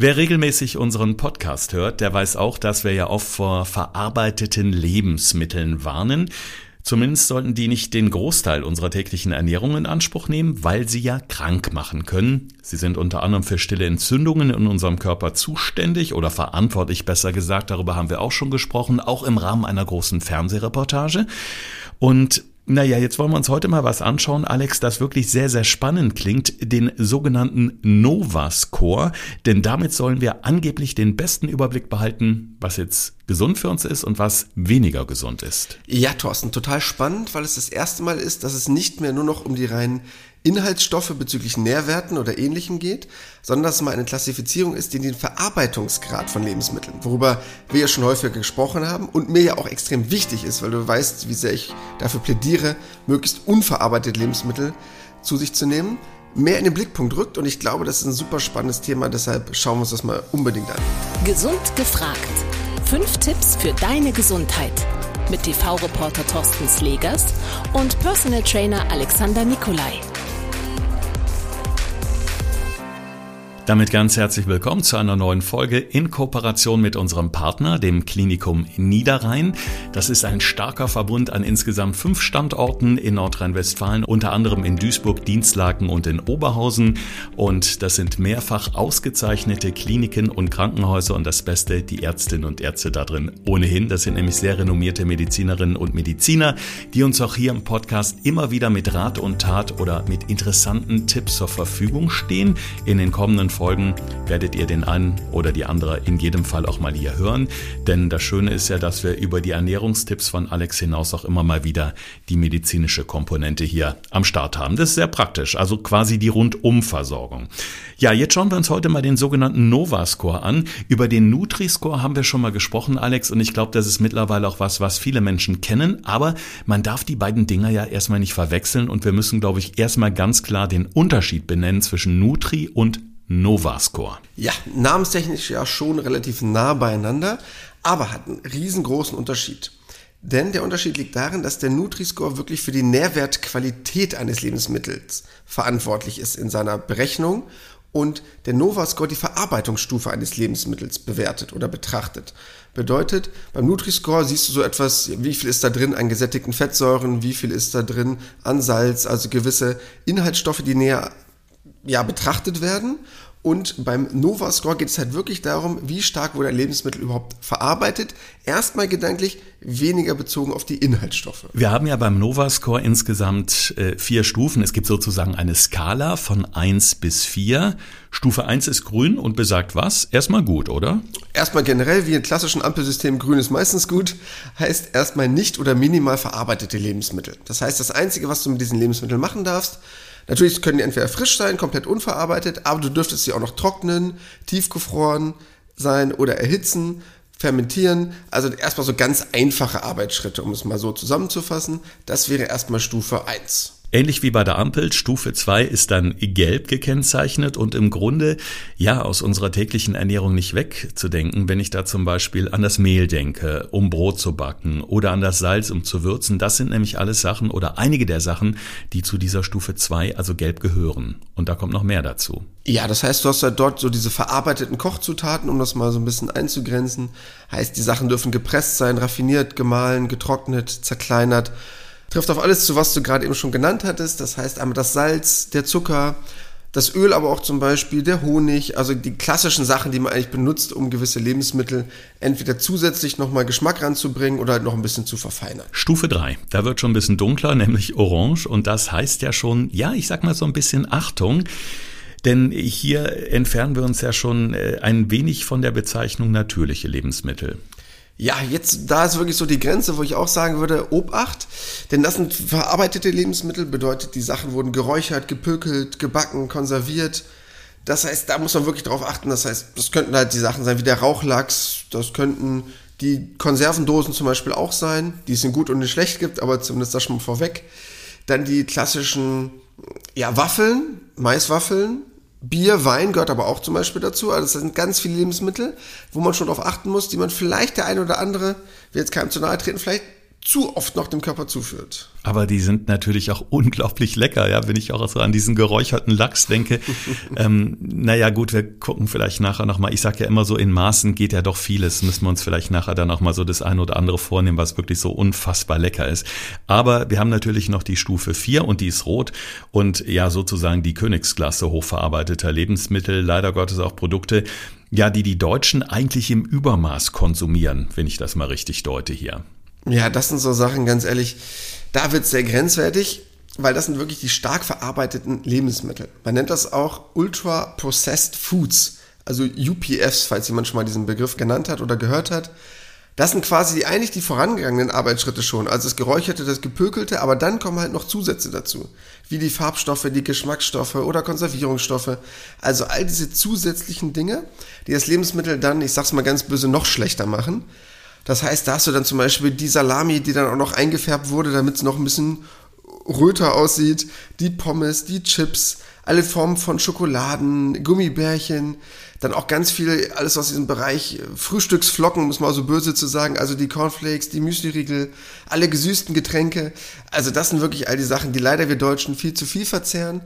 Wer regelmäßig unseren Podcast hört, der weiß auch, dass wir ja oft vor verarbeiteten Lebensmitteln warnen. Zumindest sollten die nicht den Großteil unserer täglichen Ernährung in Anspruch nehmen, weil sie ja krank machen können. Sie sind unter anderem für stille Entzündungen in unserem Körper zuständig oder verantwortlich, besser gesagt. Darüber haben wir auch schon gesprochen, auch im Rahmen einer großen Fernsehreportage. Und naja, jetzt wollen wir uns heute mal was anschauen, Alex, das wirklich sehr, sehr spannend klingt, den sogenannten Nova-Score, denn damit sollen wir angeblich den besten Überblick behalten, was jetzt gesund für uns ist und was weniger gesund ist. Ja, Thorsten, total spannend, weil es das erste Mal ist, dass es nicht mehr nur noch um die reinen Inhaltsstoffe bezüglich Nährwerten oder ähnlichem geht, sondern dass es mal eine Klassifizierung ist, die den Verarbeitungsgrad von Lebensmitteln, worüber wir ja schon häufiger gesprochen haben und mir ja auch extrem wichtig ist, weil du weißt, wie sehr ich dafür plädiere, möglichst unverarbeitete Lebensmittel zu sich zu nehmen, mehr in den Blickpunkt rückt und ich glaube, das ist ein super spannendes Thema, deshalb schauen wir uns das mal unbedingt an. Gesund gefragt. Fünf Tipps für deine Gesundheit mit TV-Reporter Thorsten Slegers und Personal Trainer Alexander Nikolai. Damit ganz herzlich willkommen zu einer neuen Folge in Kooperation mit unserem Partner, dem Klinikum Niederrhein. Das ist ein starker Verbund an insgesamt fünf Standorten in Nordrhein-Westfalen, unter anderem in Duisburg, Dienstlaken und in Oberhausen. Und das sind mehrfach ausgezeichnete Kliniken und Krankenhäuser und das Beste, die Ärztinnen und Ärzte da drin ohnehin. Das sind nämlich sehr renommierte Medizinerinnen und Mediziner, die uns auch hier im Podcast immer wieder mit Rat und Tat oder mit interessanten Tipps zur Verfügung stehen. In den kommenden Folgen werdet ihr den einen oder die andere in jedem Fall auch mal hier hören. Denn das Schöne ist ja, dass wir über die Ernährungstipps von Alex hinaus auch immer mal wieder die medizinische Komponente hier am Start haben. Das ist sehr praktisch, also quasi die Rundumversorgung. Ja, jetzt schauen wir uns heute mal den sogenannten Nova-Score an. Über den Nutri-Score haben wir schon mal gesprochen, Alex, und ich glaube, das ist mittlerweile auch was, was viele Menschen kennen. Aber man darf die beiden Dinger ja erstmal nicht verwechseln und wir müssen, glaube ich, erstmal ganz klar den Unterschied benennen zwischen Nutri und Novascore. Ja, namenstechnisch ja schon relativ nah beieinander, aber hat einen riesengroßen Unterschied. Denn der Unterschied liegt darin, dass der Nutri-Score wirklich für die Nährwertqualität eines Lebensmittels verantwortlich ist in seiner Berechnung und der Nova-Score die Verarbeitungsstufe eines Lebensmittels bewertet oder betrachtet. Bedeutet, beim Nutri-Score siehst du so etwas, wie viel ist da drin an gesättigten Fettsäuren, wie viel ist da drin an Salz, also gewisse Inhaltsstoffe, die näher ja, betrachtet werden. Und beim Nova Score geht es halt wirklich darum, wie stark wurde ein Lebensmittel überhaupt verarbeitet. Erstmal gedanklich weniger bezogen auf die Inhaltsstoffe. Wir haben ja beim Nova Score insgesamt äh, vier Stufen. Es gibt sozusagen eine Skala von eins bis vier. Stufe eins ist grün und besagt was? Erstmal gut, oder? Erstmal generell, wie im klassischen Ampelsystem, grün ist meistens gut, heißt erstmal nicht oder minimal verarbeitete Lebensmittel. Das heißt, das Einzige, was du mit diesen Lebensmitteln machen darfst, Natürlich können die entweder frisch sein, komplett unverarbeitet, aber du dürftest sie auch noch trocknen, tiefgefroren sein oder erhitzen, fermentieren. Also erstmal so ganz einfache Arbeitsschritte, um es mal so zusammenzufassen. Das wäre erstmal Stufe 1. Ähnlich wie bei der Ampel, Stufe 2 ist dann gelb gekennzeichnet und im Grunde ja aus unserer täglichen Ernährung nicht wegzudenken, wenn ich da zum Beispiel an das Mehl denke, um Brot zu backen oder an das Salz, um zu würzen. Das sind nämlich alles Sachen oder einige der Sachen, die zu dieser Stufe 2, also gelb, gehören. Und da kommt noch mehr dazu. Ja, das heißt, du hast ja dort so diese verarbeiteten Kochzutaten, um das mal so ein bisschen einzugrenzen. Heißt, die Sachen dürfen gepresst sein, raffiniert, gemahlen, getrocknet, zerkleinert Trifft auf alles zu, was du gerade eben schon genannt hattest. Das heißt einmal das Salz, der Zucker, das Öl, aber auch zum Beispiel der Honig, also die klassischen Sachen, die man eigentlich benutzt, um gewisse Lebensmittel entweder zusätzlich nochmal Geschmack ranzubringen oder halt noch ein bisschen zu verfeinern. Stufe 3, da wird schon ein bisschen dunkler, nämlich orange und das heißt ja schon, ja, ich sag mal so ein bisschen Achtung. Denn hier entfernen wir uns ja schon äh, ein wenig von der Bezeichnung natürliche Lebensmittel. Ja, jetzt, da ist wirklich so die Grenze, wo ich auch sagen würde, Obacht, denn das sind verarbeitete Lebensmittel, bedeutet, die Sachen wurden geräuchert, gepökelt, gebacken, konserviert. Das heißt, da muss man wirklich drauf achten. Das heißt, das könnten halt die Sachen sein wie der Rauchlachs, das könnten die Konservendosen zum Beispiel auch sein, die es in gut und in schlecht gibt, aber zumindest das schon mal vorweg. Dann die klassischen, ja, Waffeln, Maiswaffeln, Bier, Wein gehört aber auch zum Beispiel dazu. Also das sind ganz viele Lebensmittel, wo man schon darauf achten muss, die man vielleicht der eine oder andere, will jetzt keinem zu nahe treten, vielleicht zu oft noch dem Körper zuführt. Aber die sind natürlich auch unglaublich lecker, ja, wenn ich auch so an diesen geräucherten Lachs denke. ähm, naja, gut, wir gucken vielleicht nachher nochmal. Ich sage ja immer so, in Maßen geht ja doch vieles. Müssen wir uns vielleicht nachher dann auch mal so das eine oder andere vornehmen, was wirklich so unfassbar lecker ist. Aber wir haben natürlich noch die Stufe 4 und die ist rot und ja, sozusagen die Königsklasse hochverarbeiteter Lebensmittel, leider Gottes auch Produkte, ja, die die Deutschen eigentlich im Übermaß konsumieren, wenn ich das mal richtig deute hier. Ja, das sind so Sachen, ganz ehrlich, da wird es sehr grenzwertig, weil das sind wirklich die stark verarbeiteten Lebensmittel. Man nennt das auch Ultra Processed Foods, also UPFs, falls jemand schon mal diesen Begriff genannt hat oder gehört hat. Das sind quasi eigentlich die vorangegangenen Arbeitsschritte schon, also das Geräucherte, das Gepökelte, aber dann kommen halt noch Zusätze dazu, wie die Farbstoffe, die Geschmacksstoffe oder Konservierungsstoffe. Also all diese zusätzlichen Dinge, die das Lebensmittel dann, ich sag's mal ganz böse, noch schlechter machen. Das heißt, da hast du dann zum Beispiel die Salami, die dann auch noch eingefärbt wurde, damit es noch ein bisschen röter aussieht, die Pommes, die Chips, alle Formen von Schokoladen, Gummibärchen, dann auch ganz viel, alles aus diesem Bereich Frühstücksflocken, muss man so böse zu sagen, also die Cornflakes, die Müsliriegel, alle gesüßten Getränke. Also das sind wirklich all die Sachen, die leider wir Deutschen viel zu viel verzehren,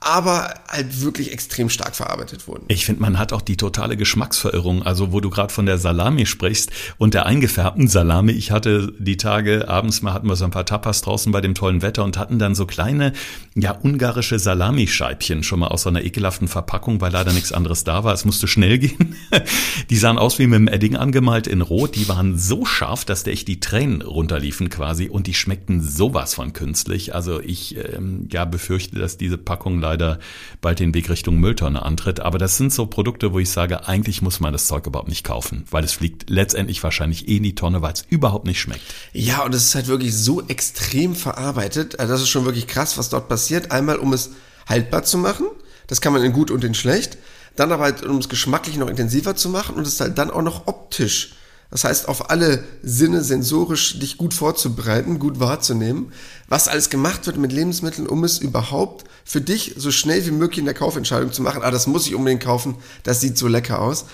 aber halt wirklich extrem stark verarbeitet wurden. Ich finde, man hat auch die totale Geschmacksverirrung. Also, wo du gerade von der Salami sprichst und der eingefärbten Salami. Ich hatte die Tage abends mal hatten wir so ein paar Tapas draußen bei dem tollen Wetter und hatten dann so kleine, ja, ungarische Salamischeibchen schon mal aus so einer ekelhaften Verpackung, weil leider nichts anderes da war. Es musste schnell gehen. Die sahen aus wie mit dem Edding angemalt in Rot. Die waren so scharf, dass der echt die Tränen runterliefen quasi und die schmeckten sowas von künstlich. Also ich ähm, ja befürchte, dass diese Packung leider bald den Weg Richtung Mülltonne antritt. Aber das sind so Produkte, wo ich sage, eigentlich muss man das Zeug überhaupt nicht kaufen, weil es fliegt letztendlich wahrscheinlich eh in die Tonne, weil es überhaupt nicht schmeckt. Ja, und es ist halt wirklich so extrem verarbeitet. Also das ist schon wirklich krass, was dort passiert. Einmal, um es haltbar zu machen. Das kann man in gut und in schlecht. Dann aber halt, um es geschmacklich noch intensiver zu machen und es halt dann auch noch optisch das heißt, auf alle Sinne sensorisch dich gut vorzubereiten, gut wahrzunehmen, was alles gemacht wird mit Lebensmitteln, um es überhaupt für dich so schnell wie möglich in der Kaufentscheidung zu machen. Ah, das muss ich unbedingt kaufen, das sieht so lecker aus.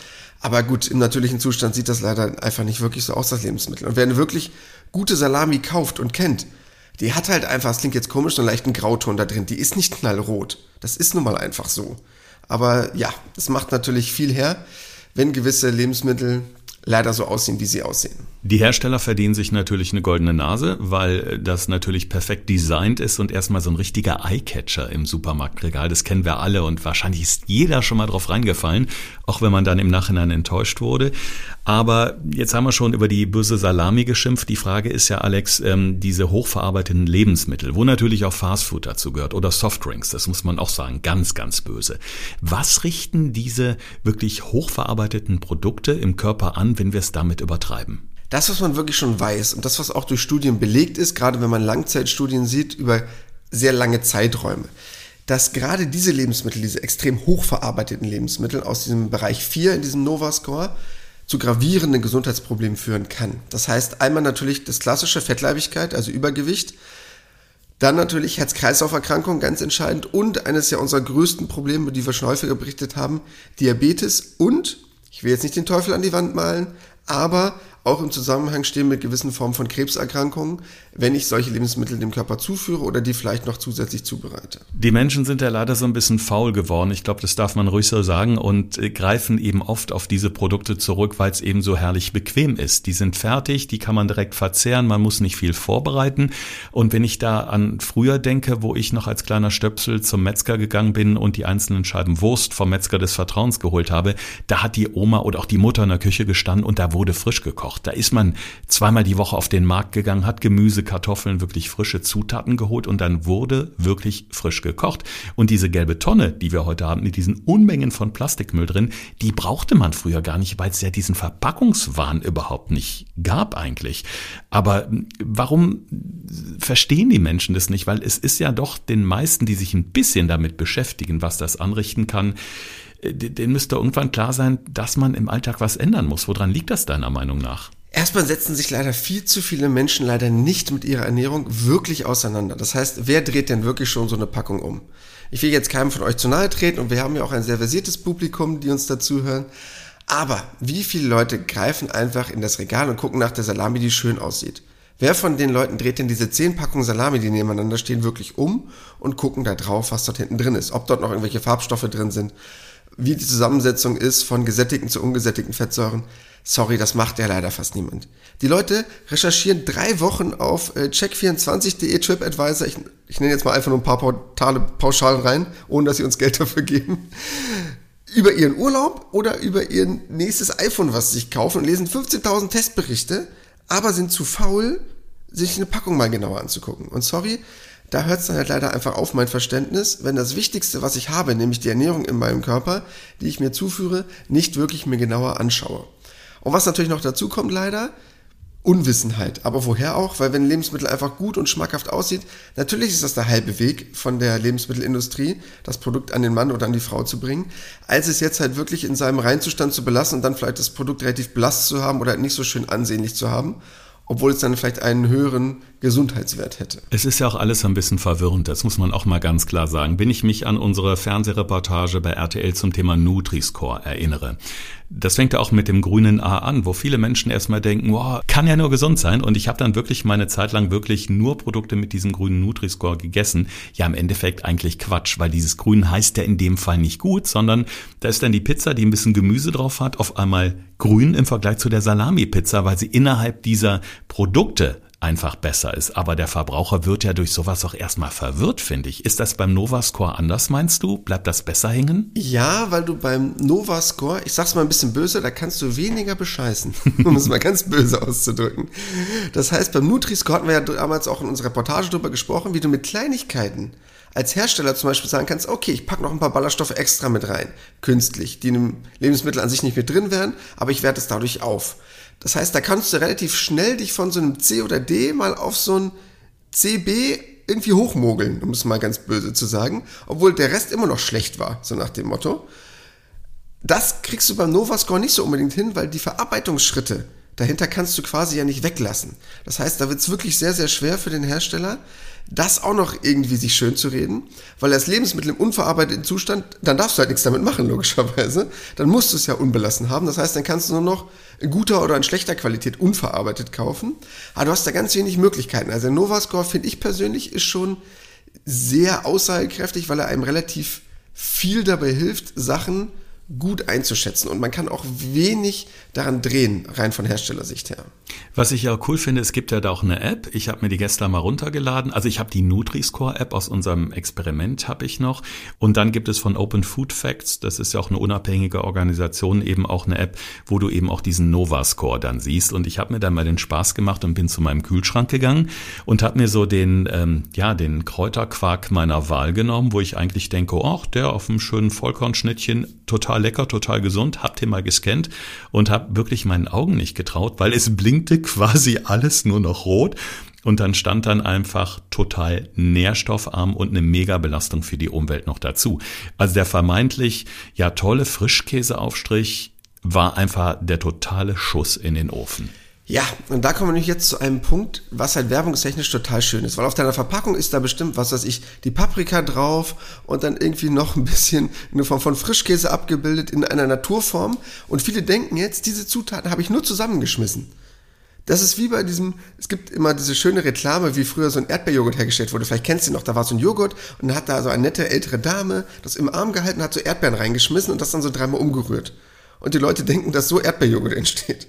Aber gut, im natürlichen Zustand sieht das leider einfach nicht wirklich so aus, das Lebensmittel. Und wer eine wirklich gute Salami kauft und kennt, die hat halt einfach, das klingt jetzt komisch, einen leichten Grauton da drin. Die ist nicht knallrot. Das ist nun mal einfach so. Aber ja, es macht natürlich viel her, wenn gewisse Lebensmittel leider so aussehen, wie sie aussehen. Die Hersteller verdienen sich natürlich eine goldene Nase, weil das natürlich perfekt designt ist und erstmal so ein richtiger Eyecatcher im Supermarktregal. Das kennen wir alle und wahrscheinlich ist jeder schon mal drauf reingefallen, auch wenn man dann im Nachhinein enttäuscht wurde. Aber jetzt haben wir schon über die böse Salami geschimpft. Die Frage ist ja, Alex, ähm, diese hochverarbeiteten Lebensmittel, wo natürlich auch Fastfood dazu gehört oder Softdrinks, das muss man auch sagen, ganz, ganz böse. Was richten diese wirklich hochverarbeiteten Produkte im Körper an, wenn wir es damit übertreiben? Das, was man wirklich schon weiß und das, was auch durch Studien belegt ist, gerade wenn man Langzeitstudien sieht über sehr lange Zeiträume, dass gerade diese Lebensmittel, diese extrem hochverarbeiteten Lebensmittel aus diesem Bereich 4 in diesem Nova-Score zu gravierenden Gesundheitsproblemen führen kann. Das heißt einmal natürlich das klassische Fettleibigkeit, also Übergewicht, dann natürlich Herz-Kreislauf-Erkrankung, ganz entscheidend, und eines ja unserer größten Probleme, die wir schon häufiger berichtet haben, Diabetes und, ich will jetzt nicht den Teufel an die Wand malen, aber auch im Zusammenhang stehen mit gewissen Formen von Krebserkrankungen, wenn ich solche Lebensmittel dem Körper zuführe oder die vielleicht noch zusätzlich zubereite. Die Menschen sind ja leider so ein bisschen faul geworden. Ich glaube, das darf man ruhig so sagen und äh, greifen eben oft auf diese Produkte zurück, weil es eben so herrlich bequem ist. Die sind fertig, die kann man direkt verzehren, man muss nicht viel vorbereiten. Und wenn ich da an früher denke, wo ich noch als kleiner Stöpsel zum Metzger gegangen bin und die einzelnen Scheiben Wurst vom Metzger des Vertrauens geholt habe, da hat die Oma oder auch die Mutter in der Küche gestanden und da wurde frisch gekocht. Da ist man zweimal die Woche auf den Markt gegangen, hat Gemüse Kartoffeln, wirklich frische Zutaten geholt und dann wurde wirklich frisch gekocht. Und diese gelbe Tonne, die wir heute haben, mit diesen Unmengen von Plastikmüll drin, die brauchte man früher gar nicht, weil es ja diesen Verpackungswahn überhaupt nicht gab eigentlich. Aber warum verstehen die Menschen das nicht? Weil es ist ja doch den meisten, die sich ein bisschen damit beschäftigen, was das anrichten kann, denen müsste irgendwann klar sein, dass man im Alltag was ändern muss. Woran liegt das deiner Meinung nach? Erstmal setzen sich leider viel zu viele Menschen leider nicht mit ihrer Ernährung wirklich auseinander. Das heißt, wer dreht denn wirklich schon so eine Packung um? Ich will jetzt keinem von euch zu nahe treten und wir haben ja auch ein sehr versiertes Publikum, die uns dazuhören. Aber wie viele Leute greifen einfach in das Regal und gucken nach der Salami, die schön aussieht? Wer von den Leuten dreht denn diese zehn Packungen Salami, die nebeneinander stehen, wirklich um und gucken da drauf, was dort hinten drin ist? Ob dort noch irgendwelche Farbstoffe drin sind, wie die Zusammensetzung ist von gesättigten zu ungesättigten Fettsäuren. Sorry, das macht ja leider fast niemand. Die Leute recherchieren drei Wochen auf äh, check24.de TripAdvisor. Ich, ich nenne jetzt mal einfach nur ein paar Portale pauschal rein, ohne dass sie uns Geld dafür geben. Über ihren Urlaub oder über ihr nächstes iPhone, was sie sich kaufen und lesen 15.000 Testberichte, aber sind zu faul, sich eine Packung mal genauer anzugucken. Und sorry, da hört es dann halt leider einfach auf, mein Verständnis, wenn das Wichtigste, was ich habe, nämlich die Ernährung in meinem Körper, die ich mir zuführe, nicht wirklich mir genauer anschaue. Und was natürlich noch dazu kommt leider, Unwissenheit. Aber woher auch? Weil wenn Lebensmittel einfach gut und schmackhaft aussieht, natürlich ist das der halbe Weg von der Lebensmittelindustrie, das Produkt an den Mann oder an die Frau zu bringen, als es jetzt halt wirklich in seinem Reinzustand zu belassen und dann vielleicht das Produkt relativ blass zu haben oder nicht so schön ansehnlich zu haben obwohl es dann vielleicht einen höheren Gesundheitswert hätte. Es ist ja auch alles ein bisschen verwirrend, das muss man auch mal ganz klar sagen. Wenn ich mich an unsere Fernsehreportage bei RTL zum Thema Nutri-Score erinnere, das fängt ja auch mit dem grünen A an, wo viele Menschen erstmal denken, wow, kann ja nur gesund sein. Und ich habe dann wirklich meine Zeit lang wirklich nur Produkte mit diesem grünen Nutri-Score gegessen. Ja, im Endeffekt eigentlich Quatsch, weil dieses Grün heißt ja in dem Fall nicht gut, sondern da ist dann die Pizza, die ein bisschen Gemüse drauf hat, auf einmal grün im Vergleich zu der Salami-Pizza, weil sie innerhalb dieser Produkte einfach besser ist. Aber der Verbraucher wird ja durch sowas auch erstmal verwirrt, finde ich. Ist das beim Nova-Score anders, meinst du? Bleibt das besser hängen? Ja, weil du beim Nova-Score, ich sag's mal ein bisschen böse, da kannst du weniger bescheißen, um es mal ganz böse auszudrücken. Das heißt, beim Nutri-Score hatten wir ja damals auch in unserer Reportage drüber gesprochen, wie du mit Kleinigkeiten als Hersteller zum Beispiel sagen kannst, okay, ich packe noch ein paar Ballaststoffe extra mit rein, künstlich, die in einem Lebensmittel an sich nicht mit drin wären, aber ich werte es dadurch auf. Das heißt, da kannst du relativ schnell dich von so einem C oder D mal auf so ein CB irgendwie hochmogeln, um es mal ganz böse zu sagen, obwohl der Rest immer noch schlecht war, so nach dem Motto. Das kriegst du beim Novascore nicht so unbedingt hin, weil die Verarbeitungsschritte dahinter kannst du quasi ja nicht weglassen. Das heißt, da wird es wirklich sehr, sehr schwer für den Hersteller, das auch noch irgendwie sich schön zu reden, weil das Lebensmittel im unverarbeiteten Zustand, dann darfst du halt nichts damit machen, logischerweise. Dann musst du es ja unbelassen haben. Das heißt, dann kannst du nur noch guter oder in schlechter Qualität unverarbeitet kaufen. Aber du hast da ganz wenig Möglichkeiten. Also der Novascore, finde ich persönlich, ist schon sehr aussagekräftig, weil er einem relativ viel dabei hilft, Sachen gut einzuschätzen und man kann auch wenig daran drehen, rein von Herstellersicht her. Was ich ja cool finde, es gibt ja da auch eine App. Ich habe mir die gestern mal runtergeladen. Also ich habe die Nutri-Score-App aus unserem Experiment habe ich noch. Und dann gibt es von Open Food Facts, das ist ja auch eine unabhängige Organisation, eben auch eine App, wo du eben auch diesen Nova-Score dann siehst. Und ich habe mir dann mal den Spaß gemacht und bin zu meinem Kühlschrank gegangen und habe mir so den, ähm, ja, den Kräuterquark meiner Wahl genommen, wo ich eigentlich denke, ach, der auf einem schönen Vollkornschnittchen, total lecker, total gesund, hab den mal gescannt und habe wirklich meinen Augen nicht getraut, weil es blinkte quasi alles nur noch rot. Und dann stand dann einfach total nährstoffarm und eine Megabelastung für die Umwelt noch dazu. Also der vermeintlich ja tolle Frischkäseaufstrich war einfach der totale Schuss in den Ofen. Ja, und da kommen wir jetzt zu einem Punkt, was halt werbungstechnisch total schön ist, weil auf deiner Verpackung ist da bestimmt, was weiß ich, die Paprika drauf und dann irgendwie noch ein bisschen eine Form von Frischkäse abgebildet in einer Naturform und viele denken jetzt, diese Zutaten habe ich nur zusammengeschmissen. Das ist wie bei diesem, es gibt immer diese schöne Reklame, wie früher so ein Erdbeerjoghurt hergestellt wurde. Vielleicht kennst du noch, da war so ein Joghurt und dann hat da so eine nette ältere Dame das im Arm gehalten, hat so Erdbeeren reingeschmissen und das dann so dreimal umgerührt. Und die Leute denken, dass so Erdbeerjoghurt entsteht.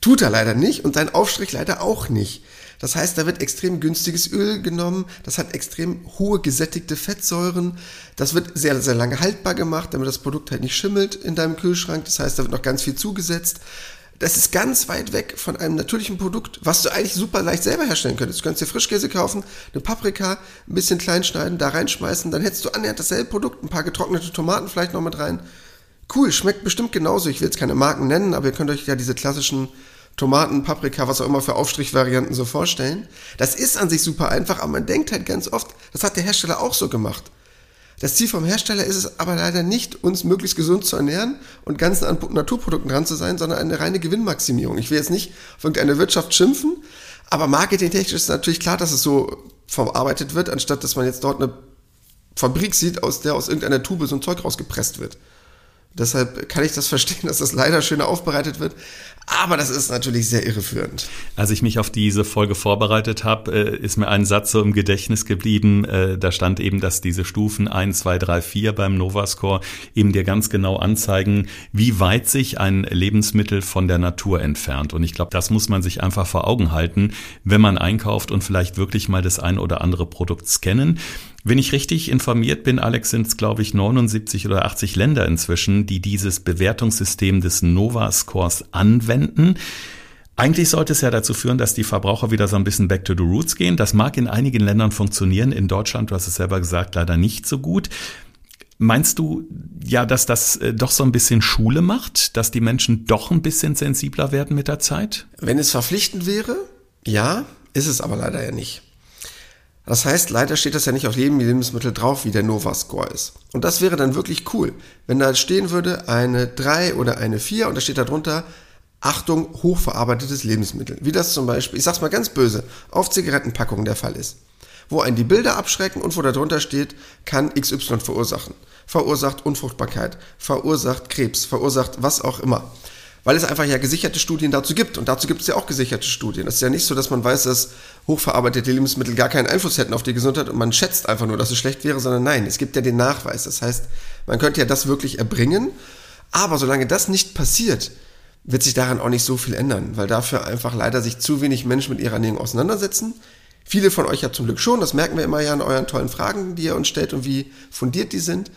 Tut er leider nicht und sein Aufstrich leider auch nicht. Das heißt, da wird extrem günstiges Öl genommen, das hat extrem hohe gesättigte Fettsäuren, das wird sehr, sehr lange haltbar gemacht, damit das Produkt halt nicht schimmelt in deinem Kühlschrank. Das heißt, da wird noch ganz viel zugesetzt. Das ist ganz weit weg von einem natürlichen Produkt, was du eigentlich super leicht selber herstellen könntest. Du könntest dir Frischkäse kaufen, eine Paprika, ein bisschen klein schneiden, da reinschmeißen, dann hättest du annähernd dasselbe Produkt, ein paar getrocknete Tomaten vielleicht noch mit rein. Cool, schmeckt bestimmt genauso. Ich will jetzt keine Marken nennen, aber ihr könnt euch ja diese klassischen Tomaten, Paprika, was auch immer für Aufstrichvarianten so vorstellen. Das ist an sich super einfach, aber man denkt halt ganz oft, das hat der Hersteller auch so gemacht. Das Ziel vom Hersteller ist es aber leider nicht, uns möglichst gesund zu ernähren und ganz an Naturprodukten dran zu sein, sondern eine reine Gewinnmaximierung. Ich will jetzt nicht auf irgendeine Wirtschaft schimpfen, aber marketingtechnisch ist natürlich klar, dass es so verarbeitet wird, anstatt dass man jetzt dort eine Fabrik sieht, aus der aus irgendeiner Tube so ein Zeug rausgepresst wird. Deshalb kann ich das verstehen, dass das leider schöner aufbereitet wird. Aber das ist natürlich sehr irreführend. Als ich mich auf diese Folge vorbereitet habe, äh, ist mir ein Satz so im Gedächtnis geblieben. Äh, da stand eben, dass diese Stufen 1, 2, 3, 4 beim Nova-Score eben dir ganz genau anzeigen, wie weit sich ein Lebensmittel von der Natur entfernt. Und ich glaube, das muss man sich einfach vor Augen halten, wenn man einkauft und vielleicht wirklich mal das ein oder andere Produkt scannen. Wenn ich richtig informiert bin, Alex, sind es, glaube ich, 79 oder 80 Länder inzwischen, die dieses Bewertungssystem des Nova-Scores anwenden. Eigentlich sollte es ja dazu führen, dass die Verbraucher wieder so ein bisschen back to the roots gehen. Das mag in einigen Ländern funktionieren. In Deutschland, du hast es selber gesagt, leider nicht so gut. Meinst du ja, dass das äh, doch so ein bisschen Schule macht, dass die Menschen doch ein bisschen sensibler werden mit der Zeit? Wenn es verpflichtend wäre, ja, ist es aber leider ja nicht. Das heißt, leider steht das ja nicht auf jedem Lebensmittel drauf, wie der Nova-Score ist. Und das wäre dann wirklich cool, wenn da stehen würde eine 3 oder eine 4 und da steht da drunter, Achtung, hochverarbeitetes Lebensmittel. Wie das zum Beispiel, ich sag's mal ganz böse, auf Zigarettenpackungen der Fall ist. Wo einen die Bilder abschrecken und wo da drunter steht, kann XY verursachen. Verursacht Unfruchtbarkeit, verursacht Krebs, verursacht was auch immer weil es einfach ja gesicherte Studien dazu gibt. Und dazu gibt es ja auch gesicherte Studien. Es ist ja nicht so, dass man weiß, dass hochverarbeitete Lebensmittel gar keinen Einfluss hätten auf die Gesundheit und man schätzt einfach nur, dass es schlecht wäre, sondern nein, es gibt ja den Nachweis. Das heißt, man könnte ja das wirklich erbringen. Aber solange das nicht passiert, wird sich daran auch nicht so viel ändern, weil dafür einfach leider sich zu wenig Menschen mit ihrer Ernährung auseinandersetzen. Viele von euch ja zum Glück schon, das merken wir immer ja an euren tollen Fragen, die ihr uns stellt und wie fundiert die sind.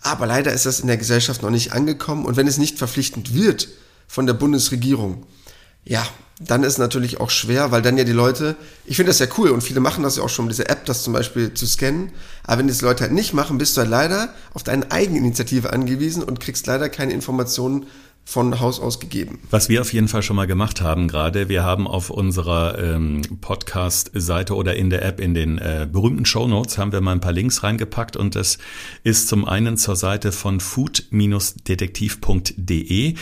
Aber leider ist das in der Gesellschaft noch nicht angekommen und wenn es nicht verpflichtend wird, von der Bundesregierung. Ja, dann ist natürlich auch schwer, weil dann ja die Leute, ich finde das ja cool und viele machen das ja auch schon, diese App, das zum Beispiel zu scannen. Aber wenn das Leute halt nicht machen, bist du halt leider auf deine Eigeninitiative angewiesen und kriegst leider keine Informationen von Haus aus gegeben. Was wir auf jeden Fall schon mal gemacht haben gerade, wir haben auf unserer ähm, Podcast-Seite oder in der App in den äh, berühmten Show Notes haben wir mal ein paar Links reingepackt und das ist zum einen zur Seite von food-detektiv.de.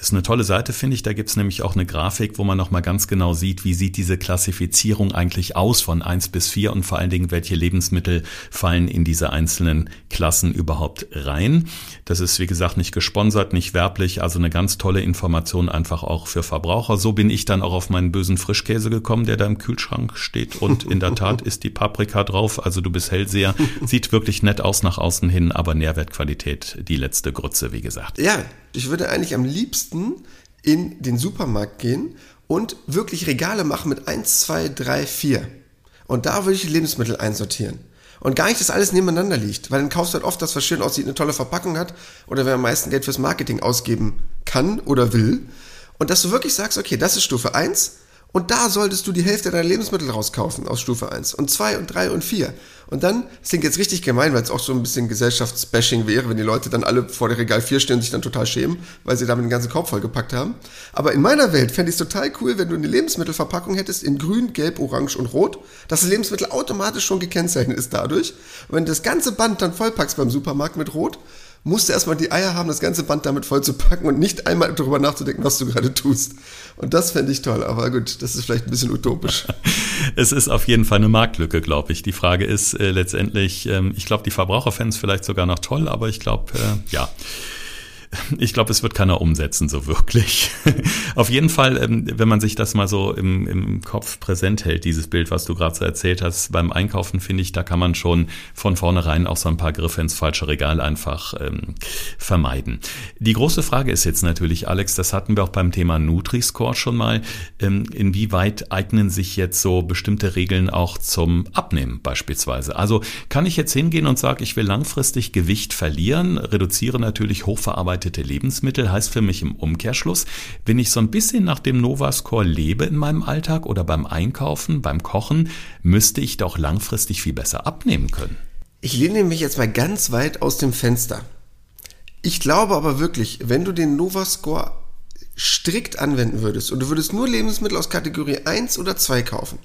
Das ist eine tolle Seite, finde ich. Da gibt es nämlich auch eine Grafik, wo man nochmal ganz genau sieht, wie sieht diese Klassifizierung eigentlich aus von eins bis vier und vor allen Dingen, welche Lebensmittel fallen in diese einzelnen Klassen überhaupt rein. Das ist, wie gesagt, nicht gesponsert, nicht werblich, also eine ganz tolle Information einfach auch für Verbraucher. So bin ich dann auch auf meinen bösen Frischkäse gekommen, der da im Kühlschrank steht und in der Tat ist die Paprika drauf. Also du bist Hellseher. Sieht wirklich nett aus nach außen hin, aber Nährwertqualität die letzte Grütze, wie gesagt. Ja, ich würde eigentlich am liebsten in den Supermarkt gehen und wirklich Regale machen mit 1, 2, 3, 4. Und da würde ich die Lebensmittel einsortieren. Und gar nicht, dass alles nebeneinander liegt, weil dann kaufst du halt oft das, was schön aussieht, eine tolle Verpackung hat oder wer am meisten Geld fürs Marketing ausgeben kann oder will. Und dass du wirklich sagst, okay, das ist Stufe 1, und da solltest du die Hälfte deiner Lebensmittel rauskaufen aus Stufe 1 und 2 und 3 und 4. Und dann, das klingt jetzt richtig gemein, weil es auch so ein bisschen Gesellschaftsbashing wäre, wenn die Leute dann alle vor der Regal 4 stehen und sich dann total schämen, weil sie damit den ganzen Korb vollgepackt haben. Aber in meiner Welt fände ich es total cool, wenn du eine Lebensmittelverpackung hättest in grün, gelb, orange und rot, dass das Lebensmittel automatisch schon gekennzeichnet ist dadurch. Und wenn du das ganze Band dann vollpackst beim Supermarkt mit rot, musst du erstmal die Eier haben, das ganze Band damit voll zu packen und nicht einmal darüber nachzudenken, was du gerade tust. Und das fände ich toll, aber gut, das ist vielleicht ein bisschen utopisch. es ist auf jeden Fall eine Marktlücke, glaube ich. Die Frage ist äh, letztendlich, ähm, ich glaube, die Verbraucher fänden es vielleicht sogar noch toll, aber ich glaube, äh, ja ich glaube, es wird keiner umsetzen, so wirklich. Auf jeden Fall, ähm, wenn man sich das mal so im, im Kopf präsent hält, dieses Bild, was du gerade so erzählt hast, beim Einkaufen finde ich, da kann man schon von vornherein auch so ein paar Griffe ins falsche Regal einfach ähm, vermeiden. Die große Frage ist jetzt natürlich, Alex, das hatten wir auch beim Thema Nutri-Score schon mal, ähm, inwieweit eignen sich jetzt so bestimmte Regeln auch zum Abnehmen beispielsweise? Also kann ich jetzt hingehen und sage, ich will langfristig Gewicht verlieren, reduziere natürlich hochverarbeitet verarbeitete Lebensmittel heißt für mich im Umkehrschluss, wenn ich so ein bisschen nach dem Nova-Score lebe in meinem Alltag oder beim Einkaufen, beim Kochen, müsste ich doch langfristig viel besser abnehmen können. Ich lehne mich jetzt mal ganz weit aus dem Fenster. Ich glaube aber wirklich, wenn du den Nova-Score strikt anwenden würdest und du würdest nur Lebensmittel aus Kategorie 1 oder 2 kaufen,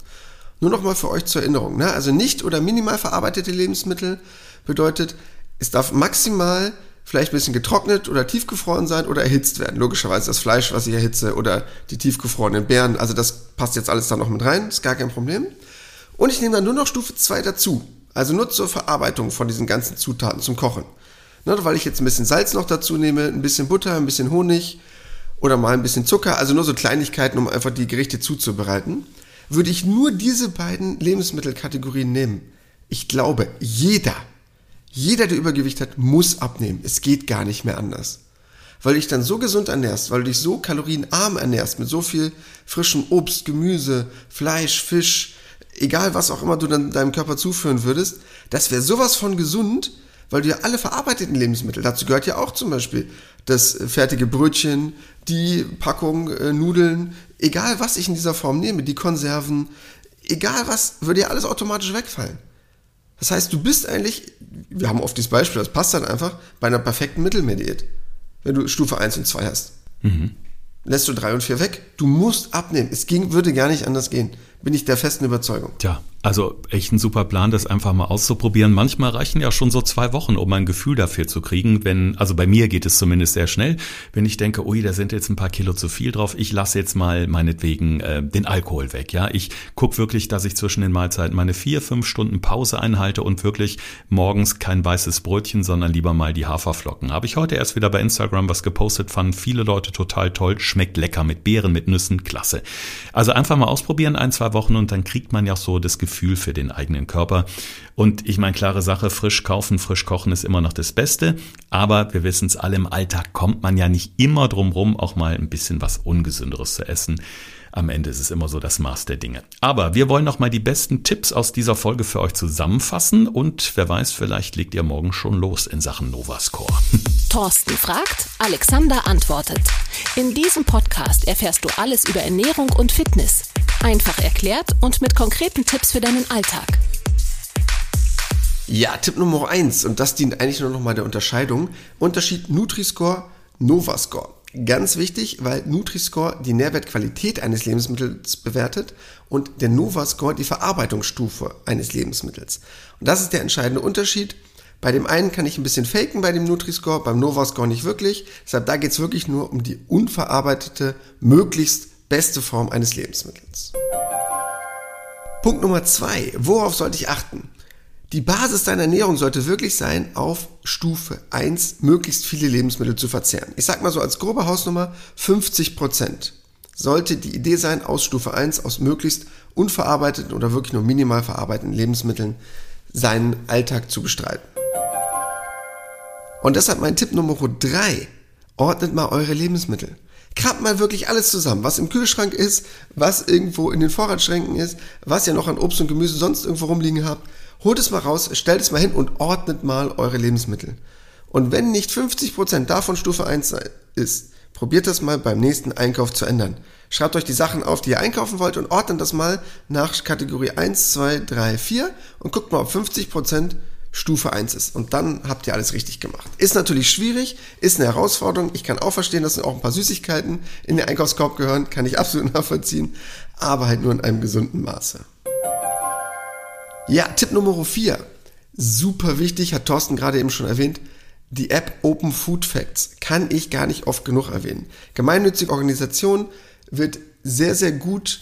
nur noch mal für euch zur Erinnerung, ne? also nicht oder minimal verarbeitete Lebensmittel bedeutet, es darf maximal vielleicht ein bisschen getrocknet oder tiefgefroren sein oder erhitzt werden. Logischerweise das Fleisch, was ich erhitze oder die tiefgefrorenen Beeren. Also das passt jetzt alles da noch mit rein, ist gar kein Problem. Und ich nehme dann nur noch Stufe 2 dazu. Also nur zur Verarbeitung von diesen ganzen Zutaten zum Kochen. Ne, weil ich jetzt ein bisschen Salz noch dazu nehme, ein bisschen Butter, ein bisschen Honig oder mal ein bisschen Zucker, also nur so Kleinigkeiten, um einfach die Gerichte zuzubereiten, würde ich nur diese beiden Lebensmittelkategorien nehmen. Ich glaube, jeder, jeder, der Übergewicht hat, muss abnehmen. Es geht gar nicht mehr anders. Weil du dich dann so gesund ernährst, weil du dich so kalorienarm ernährst, mit so viel frischem Obst, Gemüse, Fleisch, Fisch, egal was auch immer du dann deinem Körper zuführen würdest, das wäre sowas von gesund, weil du ja alle verarbeiteten Lebensmittel, dazu gehört ja auch zum Beispiel das fertige Brötchen, die Packung äh, Nudeln, egal was ich in dieser Form nehme, die Konserven, egal was, würde ja alles automatisch wegfallen. Das heißt, du bist eigentlich, wir haben oft dieses Beispiel, das passt dann einfach, bei einer perfekten Mittelmeerdiät, wenn du Stufe 1 und 2 hast. Mhm. Lässt du 3 und 4 weg, du musst abnehmen. Es ging, würde gar nicht anders gehen bin ich der festen Überzeugung. Tja, also echt ein super Plan, das einfach mal auszuprobieren. Manchmal reichen ja schon so zwei Wochen, um ein Gefühl dafür zu kriegen, wenn, also bei mir geht es zumindest sehr schnell, wenn ich denke, ui, da sind jetzt ein paar Kilo zu viel drauf, ich lasse jetzt mal meinetwegen äh, den Alkohol weg. Ja, ich gucke wirklich, dass ich zwischen den Mahlzeiten meine vier, fünf Stunden Pause einhalte und wirklich morgens kein weißes Brötchen, sondern lieber mal die Haferflocken. Habe ich heute erst wieder bei Instagram was gepostet, fanden viele Leute total toll, schmeckt lecker mit Beeren, mit Nüssen, klasse. Also einfach mal ausprobieren, ein, zwei Wochen und dann kriegt man ja so das Gefühl für den eigenen Körper. Und ich meine, klare Sache, frisch kaufen, frisch kochen ist immer noch das Beste. Aber wir wissen es alle, im Alltag kommt man ja nicht immer drum rum, auch mal ein bisschen was Ungesünderes zu essen. Am Ende ist es immer so das Maß der Dinge. Aber wir wollen noch mal die besten Tipps aus dieser Folge für euch zusammenfassen und wer weiß, vielleicht legt ihr morgen schon los in Sachen Novascore. Thorsten fragt, Alexander antwortet. In diesem Podcast erfährst du alles über Ernährung und Fitness. Einfach erklärt und mit konkreten Tipps für deinen Alltag. Ja, Tipp Nummer eins und das dient eigentlich nur noch mal der Unterscheidung. Unterschied Nutri-Score, Nova-Score. Ganz wichtig, weil Nutri-Score die Nährwertqualität eines Lebensmittels bewertet und der Nova-Score die Verarbeitungsstufe eines Lebensmittels. Und das ist der entscheidende Unterschied. Bei dem einen kann ich ein bisschen faken bei dem Nutri-Score, beim Nova-Score nicht wirklich. Deshalb da geht es wirklich nur um die unverarbeitete, möglichst beste Form eines Lebensmittels. Punkt Nummer zwei. Worauf sollte ich achten? Die Basis deiner Ernährung sollte wirklich sein, auf Stufe 1 möglichst viele Lebensmittel zu verzehren. Ich sag mal so als grobe Hausnummer 50 Prozent sollte die Idee sein, aus Stufe 1, aus möglichst unverarbeiteten oder wirklich nur minimal verarbeiteten Lebensmitteln seinen Alltag zu bestreiten. Und deshalb mein Tipp Nummer 3. Ordnet mal eure Lebensmittel. Krabbt mal wirklich alles zusammen, was im Kühlschrank ist, was irgendwo in den Vorratsschränken ist, was ihr noch an Obst und Gemüse sonst irgendwo rumliegen habt Holt es mal raus, stellt es mal hin und ordnet mal eure Lebensmittel. Und wenn nicht 50% davon Stufe 1 ist, probiert das mal beim nächsten Einkauf zu ändern. Schreibt euch die Sachen auf, die ihr einkaufen wollt und ordnet das mal nach Kategorie 1, 2, 3, 4 und guckt mal, ob 50% Stufe 1 ist. Und dann habt ihr alles richtig gemacht. Ist natürlich schwierig, ist eine Herausforderung. Ich kann auch verstehen, dass auch ein paar Süßigkeiten in den Einkaufskorb gehören, kann ich absolut nachvollziehen, aber halt nur in einem gesunden Maße. Ja, Tipp Nummer 4. Super wichtig, hat Thorsten gerade eben schon erwähnt. Die App Open Food Facts kann ich gar nicht oft genug erwähnen. Gemeinnützige Organisation wird sehr, sehr gut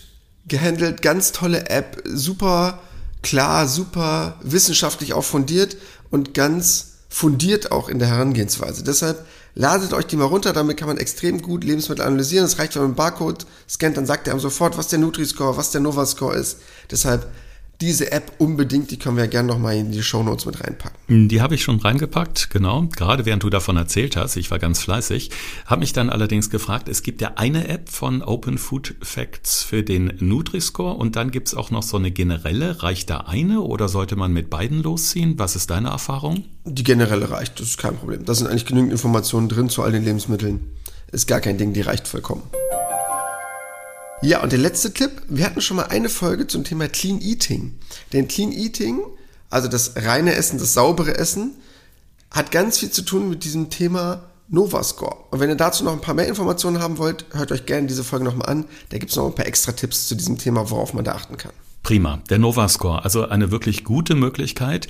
gehandelt. Ganz tolle App, super klar, super wissenschaftlich auch fundiert und ganz fundiert auch in der Herangehensweise. Deshalb ladet euch die mal runter, damit kann man extrem gut Lebensmittel analysieren. Es reicht, wenn man einen Barcode scannt, dann sagt er einem sofort, was der Nutri-Score, was der Nova-Score ist. Deshalb diese App unbedingt, die können wir gerne nochmal in die Show Notes mit reinpacken. Die habe ich schon reingepackt, genau. Gerade während du davon erzählt hast, ich war ganz fleißig, habe mich dann allerdings gefragt, es gibt ja eine App von Open Food Facts für den Nutri-Score und dann gibt es auch noch so eine generelle. Reicht da eine oder sollte man mit beiden losziehen? Was ist deine Erfahrung? Die generelle reicht, das ist kein Problem. Da sind eigentlich genügend Informationen drin zu all den Lebensmitteln. Ist gar kein Ding, die reicht vollkommen. Ja, und der letzte Tipp, wir hatten schon mal eine Folge zum Thema Clean Eating. Denn Clean Eating, also das reine Essen, das saubere Essen, hat ganz viel zu tun mit diesem Thema Novascore. Und wenn ihr dazu noch ein paar mehr Informationen haben wollt, hört euch gerne diese Folge nochmal an. Da gibt es noch ein paar extra Tipps zu diesem Thema, worauf man da achten kann. Prima, der Novascore, also eine wirklich gute Möglichkeit,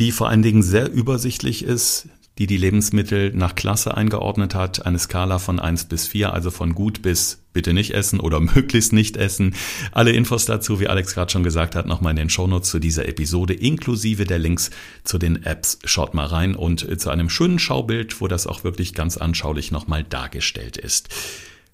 die vor allen Dingen sehr übersichtlich ist, die die Lebensmittel nach Klasse eingeordnet hat, eine Skala von 1 bis 4, also von gut bis bitte nicht essen oder möglichst nicht essen. Alle Infos dazu, wie Alex gerade schon gesagt hat, nochmal in den Shownotes zu dieser Episode, inklusive der Links zu den Apps. Schaut mal rein und zu einem schönen Schaubild, wo das auch wirklich ganz anschaulich nochmal dargestellt ist.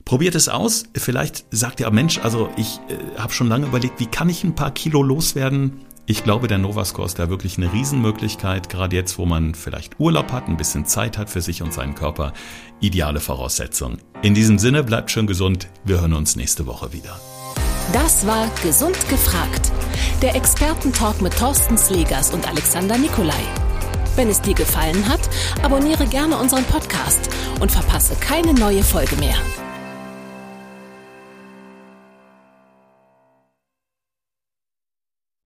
Probiert es aus. Vielleicht sagt ihr, Mensch, also ich äh, habe schon lange überlegt, wie kann ich ein paar Kilo loswerden? Ich glaube, der Novascore ist da wirklich eine Riesenmöglichkeit, gerade jetzt, wo man vielleicht Urlaub hat, ein bisschen Zeit hat für sich und seinen Körper. Ideale Voraussetzung. In diesem Sinne, bleibt schön gesund. Wir hören uns nächste Woche wieder. Das war Gesund gefragt. Der Expertentalk mit Thorsten Slegers und Alexander Nikolai. Wenn es dir gefallen hat, abonniere gerne unseren Podcast und verpasse keine neue Folge mehr.